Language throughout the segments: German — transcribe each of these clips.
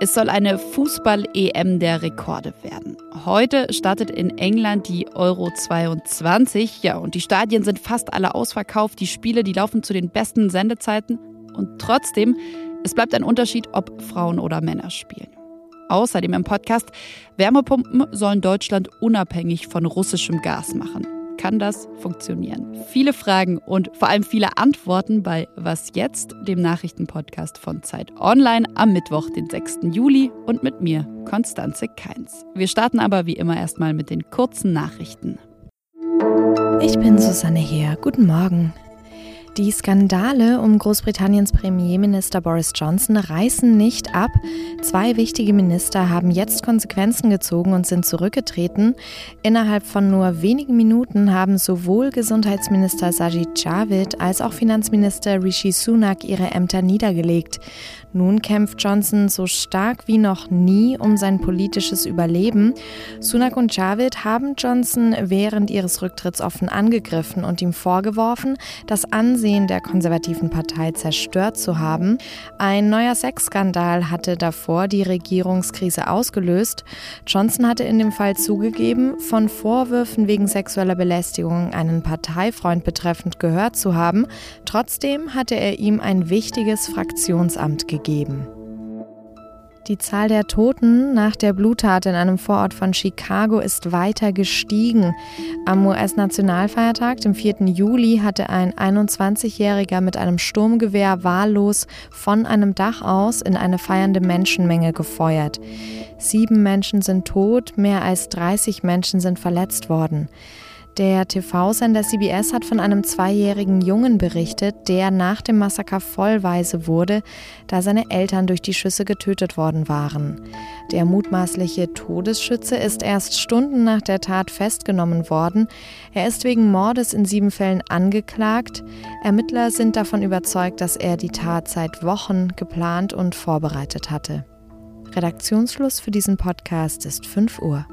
Es soll eine Fußball-EM der Rekorde werden. Heute startet in England die Euro 22. Ja, und die Stadien sind fast alle ausverkauft. Die Spiele, die laufen zu den besten Sendezeiten. Und trotzdem, es bleibt ein Unterschied, ob Frauen oder Männer spielen. Außerdem im Podcast, Wärmepumpen sollen Deutschland unabhängig von russischem Gas machen kann das funktionieren? Viele Fragen und vor allem viele Antworten bei Was jetzt, dem Nachrichtenpodcast von Zeit Online am Mittwoch, den 6. Juli und mit mir, Konstanze Keins. Wir starten aber wie immer erstmal mit den kurzen Nachrichten. Ich bin Susanne Heer. Guten Morgen. Die Skandale um Großbritanniens Premierminister Boris Johnson reißen nicht ab. Zwei wichtige Minister haben jetzt Konsequenzen gezogen und sind zurückgetreten. Innerhalb von nur wenigen Minuten haben sowohl Gesundheitsminister Sajid Javid als auch Finanzminister Rishi Sunak ihre Ämter niedergelegt. Nun kämpft Johnson so stark wie noch nie um sein politisches Überleben. Sunak und Javid haben Johnson während ihres Rücktritts offen angegriffen und ihm vorgeworfen, das Ansehen der konservativen Partei zerstört zu haben. Ein neuer Sexskandal hatte davor die Regierungskrise ausgelöst. Johnson hatte in dem Fall zugegeben, von Vorwürfen wegen sexueller Belästigung einen Parteifreund betreffend gehört zu haben. Trotzdem hatte er ihm ein wichtiges Fraktionsamt gegeben geben. Die Zahl der Toten nach der Bluttat in einem Vorort von Chicago ist weiter gestiegen. Am US-Nationalfeiertag, dem 4. Juli, hatte ein 21-Jähriger mit einem Sturmgewehr wahllos von einem Dach aus in eine feiernde Menschenmenge gefeuert. Sieben Menschen sind tot, mehr als 30 Menschen sind verletzt worden. Der TV-Sender CBS hat von einem zweijährigen Jungen berichtet, der nach dem Massaker vollweise wurde, da seine Eltern durch die Schüsse getötet worden waren. Der mutmaßliche Todesschütze ist erst Stunden nach der Tat festgenommen worden. Er ist wegen Mordes in sieben Fällen angeklagt. Ermittler sind davon überzeugt, dass er die Tat seit Wochen geplant und vorbereitet hatte. Redaktionsschluss für diesen Podcast ist 5 Uhr.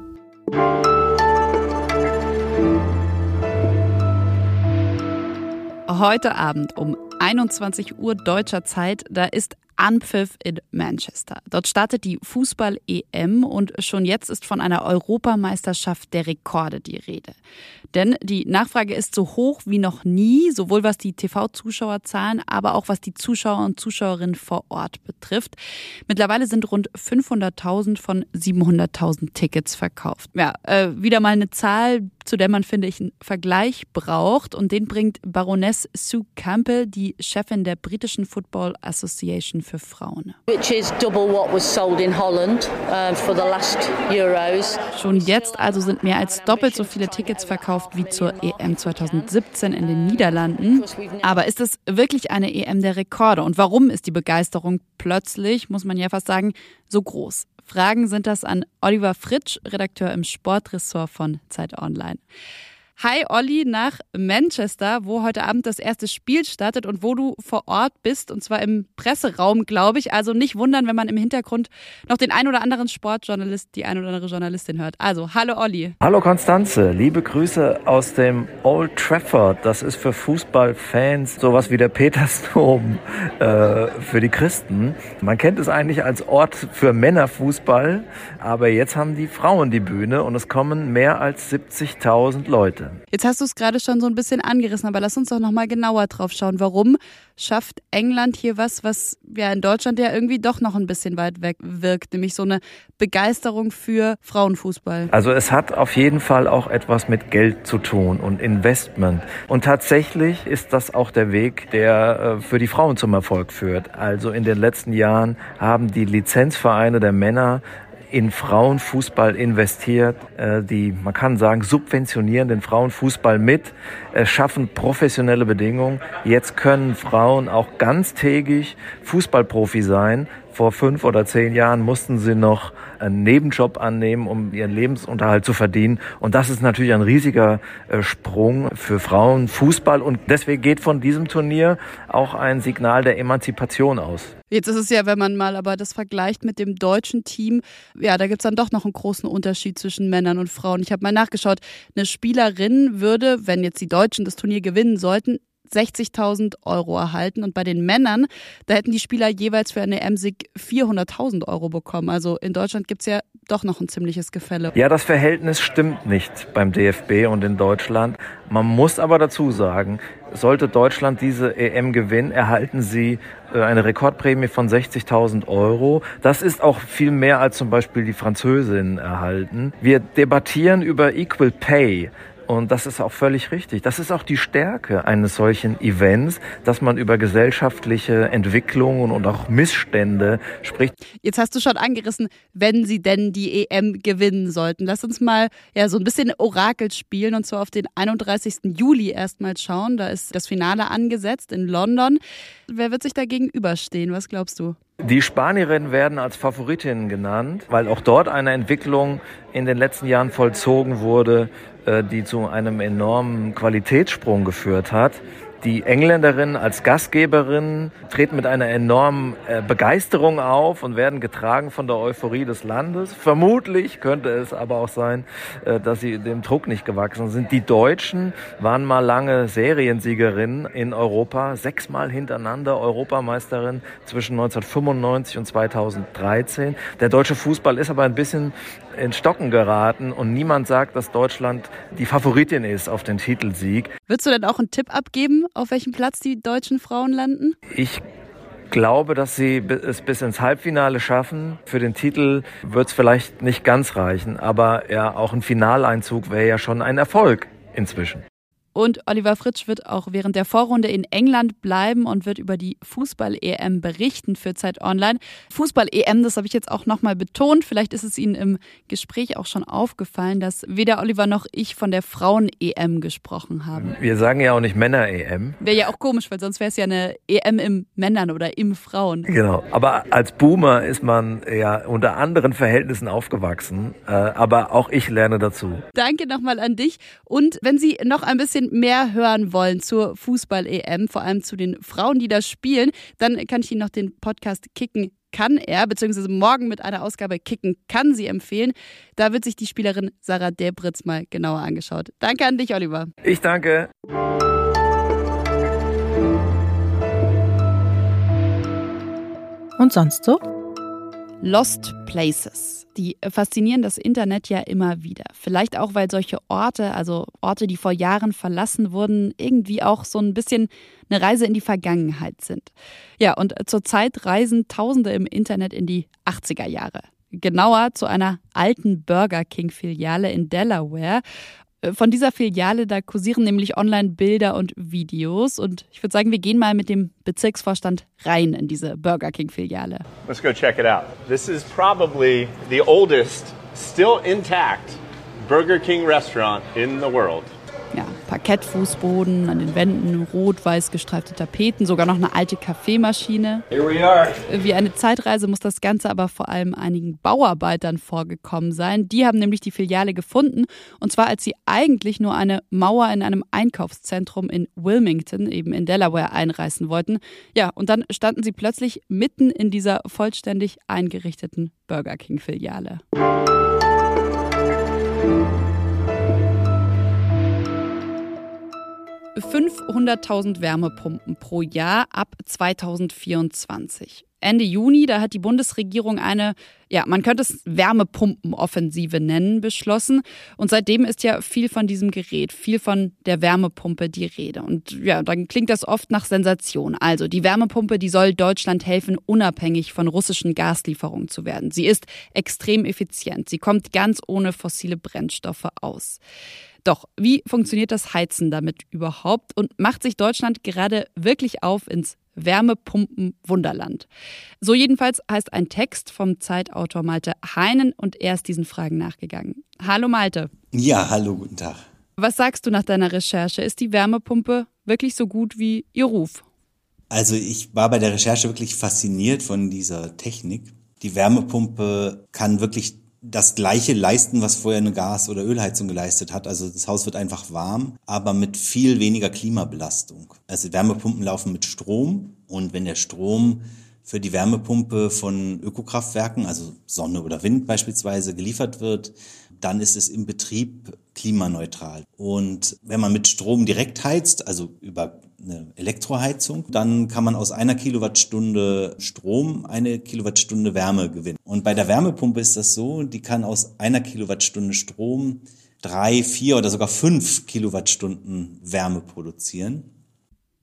Heute Abend um 21 Uhr deutscher Zeit, da ist Anpfiff in Manchester. Dort startet die Fußball-EM und schon jetzt ist von einer Europameisterschaft der Rekorde die Rede. Denn die Nachfrage ist so hoch wie noch nie, sowohl was die TV-Zuschauerzahlen, aber auch was die Zuschauer und Zuschauerinnen vor Ort betrifft. Mittlerweile sind rund 500.000 von 700.000 Tickets verkauft. Ja, äh, wieder mal eine Zahl, zu der man, finde ich, einen Vergleich braucht. Und den bringt Baroness Sue Campbell, die Chefin der britischen Football Association für Frauen. Schon jetzt also sind mehr als doppelt so viele Tickets verkauft wie zur EM 2017 in den Niederlanden. Aber ist es wirklich eine EM der Rekorde? Und warum ist die Begeisterung plötzlich, muss man ja fast sagen, so groß? Fragen sind das an Oliver Fritsch, Redakteur im Sportressort von Zeit Online. Hi Olli nach Manchester, wo heute Abend das erste Spiel startet und wo du vor Ort bist, und zwar im Presseraum, glaube ich. Also nicht wundern, wenn man im Hintergrund noch den ein oder anderen Sportjournalist, die ein oder andere Journalistin hört. Also, hallo Olli. Hallo Konstanze, liebe Grüße aus dem Old Trafford. Das ist für Fußballfans sowas wie der Petersdom äh, für die Christen. Man kennt es eigentlich als Ort für Männerfußball, aber jetzt haben die Frauen die Bühne und es kommen mehr als 70.000 Leute. Jetzt hast du es gerade schon so ein bisschen angerissen, aber lass uns doch nochmal genauer drauf schauen. Warum schafft England hier was, was ja in Deutschland ja irgendwie doch noch ein bisschen weit weg wirkt, nämlich so eine Begeisterung für Frauenfußball? Also es hat auf jeden Fall auch etwas mit Geld zu tun und Investment. Und tatsächlich ist das auch der Weg, der äh, für die Frauen zum Erfolg führt. Also in den letzten Jahren haben die Lizenzvereine der Männer in Frauenfußball investiert, äh, die, man kann sagen, subventionieren den Frauenfußball mit, schaffen professionelle Bedingungen. Jetzt können Frauen auch ganztägig Fußballprofi sein, vor fünf oder zehn Jahren mussten sie noch einen Nebenjob annehmen, um ihren Lebensunterhalt zu verdienen. Und das ist natürlich ein riesiger äh, Sprung für Frauen Fußball. Und deswegen geht von diesem Turnier auch ein Signal der Emanzipation aus. Jetzt ist es ja, wenn man mal aber das vergleicht mit dem deutschen Team, ja, da gibt es dann doch noch einen großen Unterschied zwischen Männern und Frauen. Ich habe mal nachgeschaut, eine Spielerin würde, wenn jetzt die Deutschen das Turnier gewinnen sollten, 60.000 Euro erhalten und bei den Männern, da hätten die Spieler jeweils für eine EM-Sieg 400.000 Euro bekommen. Also in Deutschland gibt es ja doch noch ein ziemliches Gefälle. Ja, das Verhältnis stimmt nicht beim DFB und in Deutschland. Man muss aber dazu sagen, sollte Deutschland diese EM gewinnen, erhalten sie äh, eine Rekordprämie von 60.000 Euro. Das ist auch viel mehr als zum Beispiel die Französinnen erhalten. Wir debattieren über Equal Pay. Und das ist auch völlig richtig. Das ist auch die Stärke eines solchen Events, dass man über gesellschaftliche Entwicklungen und auch Missstände spricht. Jetzt hast du schon angerissen, wenn sie denn die EM gewinnen sollten. Lass uns mal ja so ein bisschen Orakel spielen und zwar auf den 31. Juli erstmal schauen. Da ist das Finale angesetzt in London. Wer wird sich da gegenüberstehen? Was glaubst du? Die Spanierinnen werden als Favoritinnen genannt, weil auch dort eine Entwicklung in den letzten Jahren vollzogen wurde, äh, die zu einem enormen Qualitätssprung geführt hat. Die Engländerinnen als Gastgeberinnen treten mit einer enormen äh, Begeisterung auf und werden getragen von der Euphorie des Landes. Vermutlich könnte es aber auch sein, äh, dass sie dem Druck nicht gewachsen sind. Die Deutschen waren mal lange Seriensiegerinnen in Europa, sechsmal hintereinander Europameisterin zwischen 1995 und 2013. Der deutsche Fußball ist aber ein bisschen in Stocken geraten und niemand sagt, dass Deutschland die Favoritin ist auf den Titelsieg. Würdest du denn auch einen Tipp abgeben, auf welchem Platz die deutschen Frauen landen? Ich glaube, dass sie es bis ins Halbfinale schaffen. Für den Titel wird es vielleicht nicht ganz reichen, aber ja, auch ein Finaleinzug wäre ja schon ein Erfolg inzwischen. Und Oliver Fritsch wird auch während der Vorrunde in England bleiben und wird über die Fußball-EM berichten für Zeit Online. Fußball-EM, das habe ich jetzt auch nochmal betont. Vielleicht ist es Ihnen im Gespräch auch schon aufgefallen, dass weder Oliver noch ich von der Frauen-EM gesprochen haben. Wir sagen ja auch nicht Männer-EM. Wäre ja auch komisch, weil sonst wäre es ja eine EM im Männern oder im Frauen. Genau. Aber als Boomer ist man ja unter anderen Verhältnissen aufgewachsen. Äh, aber auch ich lerne dazu. Danke nochmal an dich. Und wenn Sie noch ein bisschen bisschen mehr hören wollen zur Fußball-EM, vor allem zu den Frauen, die da spielen, dann kann ich Ihnen noch den Podcast Kicken kann er, beziehungsweise morgen mit einer Ausgabe Kicken kann sie empfehlen. Da wird sich die Spielerin Sarah Debritz mal genauer angeschaut. Danke an dich, Oliver. Ich danke. Und sonst so? Lost Places. Die faszinieren das Internet ja immer wieder. Vielleicht auch, weil solche Orte, also Orte, die vor Jahren verlassen wurden, irgendwie auch so ein bisschen eine Reise in die Vergangenheit sind. Ja, und zurzeit reisen Tausende im Internet in die 80er Jahre genauer zu einer alten Burger King-Filiale in Delaware. Äh, von dieser Filiale, da kursieren nämlich online Bilder und Videos. Und ich würde sagen, wir gehen mal mit dem Bezirksvorstand rein in diese Burger King-Filiale. Let's go check it out. This is probably the oldest, still intact Burger King restaurant in the world ja, Parkettfußboden, an den Wänden rot-weiß gestreifte Tapeten, sogar noch eine alte Kaffeemaschine. Wie eine Zeitreise muss das Ganze aber vor allem einigen Bauarbeitern vorgekommen sein. Die haben nämlich die Filiale gefunden und zwar als sie eigentlich nur eine Mauer in einem Einkaufszentrum in Wilmington, eben in Delaware, einreißen wollten. Ja, und dann standen sie plötzlich mitten in dieser vollständig eingerichteten Burger King-Filiale. 500.000 Wärmepumpen pro Jahr ab 2024. Ende Juni, da hat die Bundesregierung eine, ja, man könnte es Wärmepumpenoffensive nennen, beschlossen. Und seitdem ist ja viel von diesem Gerät, viel von der Wärmepumpe die Rede. Und ja, dann klingt das oft nach Sensation. Also die Wärmepumpe, die soll Deutschland helfen, unabhängig von russischen Gaslieferungen zu werden. Sie ist extrem effizient. Sie kommt ganz ohne fossile Brennstoffe aus. Doch wie funktioniert das Heizen damit überhaupt und macht sich Deutschland gerade wirklich auf ins Wärmepumpen-Wunderland? So jedenfalls heißt ein Text vom Zeitautor Malte Heinen und er ist diesen Fragen nachgegangen. Hallo Malte. Ja, hallo, guten Tag. Was sagst du nach deiner Recherche? Ist die Wärmepumpe wirklich so gut wie ihr Ruf? Also ich war bei der Recherche wirklich fasziniert von dieser Technik. Die Wärmepumpe kann wirklich das gleiche leisten, was vorher eine Gas- oder Ölheizung geleistet hat. Also das Haus wird einfach warm, aber mit viel weniger Klimabelastung. Also Wärmepumpen laufen mit Strom und wenn der Strom für die Wärmepumpe von Ökokraftwerken, also Sonne oder Wind beispielsweise, geliefert wird, dann ist es im Betrieb klimaneutral. Und wenn man mit Strom direkt heizt, also über eine Elektroheizung, dann kann man aus einer Kilowattstunde Strom eine Kilowattstunde Wärme gewinnen. Und bei der Wärmepumpe ist das so, die kann aus einer Kilowattstunde Strom drei, vier oder sogar fünf Kilowattstunden Wärme produzieren.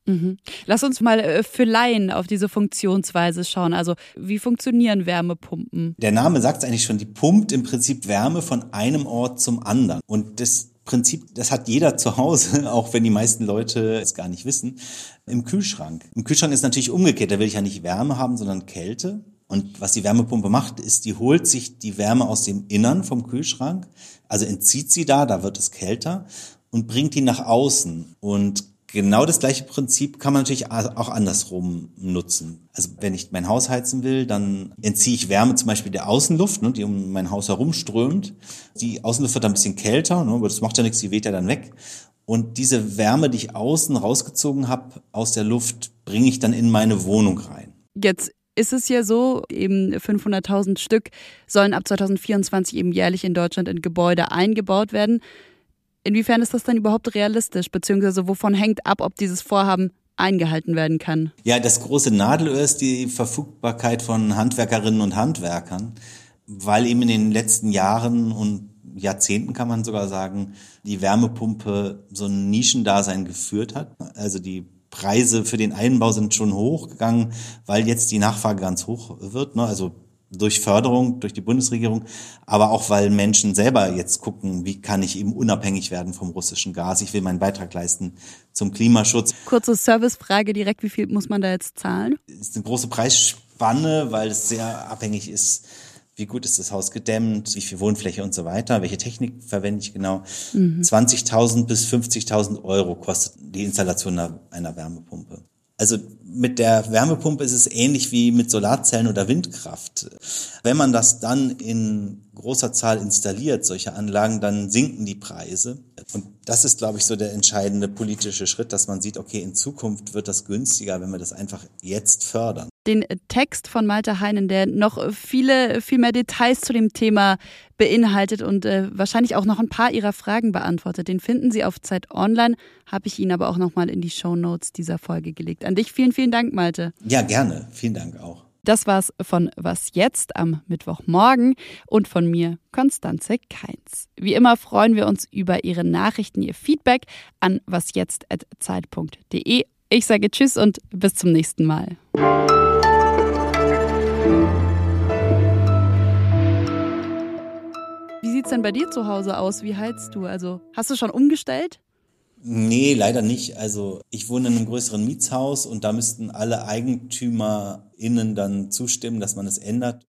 Mhm. Lass uns mal äh, für Laien auf diese Funktionsweise schauen. Also wie funktionieren Wärmepumpen? Der Name sagt es eigentlich schon, die pumpt im Prinzip Wärme von einem Ort zum anderen. Und das Prinzip, das hat jeder zu Hause, auch wenn die meisten Leute es gar nicht wissen, im Kühlschrank. Im Kühlschrank ist natürlich umgekehrt, da will ich ja nicht Wärme haben, sondern Kälte. Und was die Wärmepumpe macht, ist, die holt sich die Wärme aus dem Innern vom Kühlschrank, also entzieht sie da, da wird es kälter und bringt die nach außen. Und Genau das gleiche Prinzip kann man natürlich auch andersrum nutzen. Also wenn ich mein Haus heizen will, dann entziehe ich Wärme zum Beispiel der Außenluft, ne, die um mein Haus herum strömt. Die Außenluft wird dann ein bisschen kälter, ne, aber das macht ja nichts, die weht ja dann weg. Und diese Wärme, die ich außen rausgezogen habe aus der Luft, bringe ich dann in meine Wohnung rein. Jetzt ist es ja so, eben 500.000 Stück sollen ab 2024 eben jährlich in Deutschland in Gebäude eingebaut werden. Inwiefern ist das denn überhaupt realistisch, beziehungsweise wovon hängt ab, ob dieses Vorhaben eingehalten werden kann? Ja, das große Nadelöhr ist die Verfügbarkeit von Handwerkerinnen und Handwerkern, weil eben in den letzten Jahren und Jahrzehnten kann man sogar sagen, die Wärmepumpe so ein Nischendasein geführt hat. Also die Preise für den Einbau sind schon hochgegangen, weil jetzt die Nachfrage ganz hoch wird. Ne? Also durch Förderung, durch die Bundesregierung, aber auch weil Menschen selber jetzt gucken, wie kann ich eben unabhängig werden vom russischen Gas. Ich will meinen Beitrag leisten zum Klimaschutz. Kurze Servicefrage direkt, wie viel muss man da jetzt zahlen? Das ist eine große Preisspanne, weil es sehr abhängig ist, wie gut ist das Haus gedämmt, wie viel Wohnfläche und so weiter, welche Technik verwende ich genau. Mhm. 20.000 bis 50.000 Euro kostet die Installation einer Wärmepumpe. Also mit der Wärmepumpe ist es ähnlich wie mit Solarzellen oder Windkraft. Wenn man das dann in großer Zahl installiert, solche Anlagen, dann sinken die Preise. Und das ist, glaube ich, so der entscheidende politische Schritt, dass man sieht, okay, in Zukunft wird das günstiger, wenn wir das einfach jetzt fördern. Den Text von Malte Heinen, der noch viele, viel mehr Details zu dem Thema beinhaltet und äh, wahrscheinlich auch noch ein paar Ihrer Fragen beantwortet, den finden Sie auf Zeit Online, habe ich Ihnen aber auch nochmal in die Show Notes dieser Folge gelegt. An dich vielen, vielen Dank, Malte. Ja, gerne. Vielen Dank auch. Das war's von Was jetzt am Mittwochmorgen und von mir, Konstanze Keins. Wie immer freuen wir uns über Ihre Nachrichten, Ihr Feedback an wasjetzt.zeit.de. Ich sage Tschüss und bis zum nächsten Mal. Wie sieht's denn bei dir zu Hause aus? Wie heizt du? Also, hast du schon umgestellt? Nee, leider nicht. Also ich wohne in einem größeren Mietshaus und da müssten alle EigentümerInnen dann zustimmen, dass man es ändert.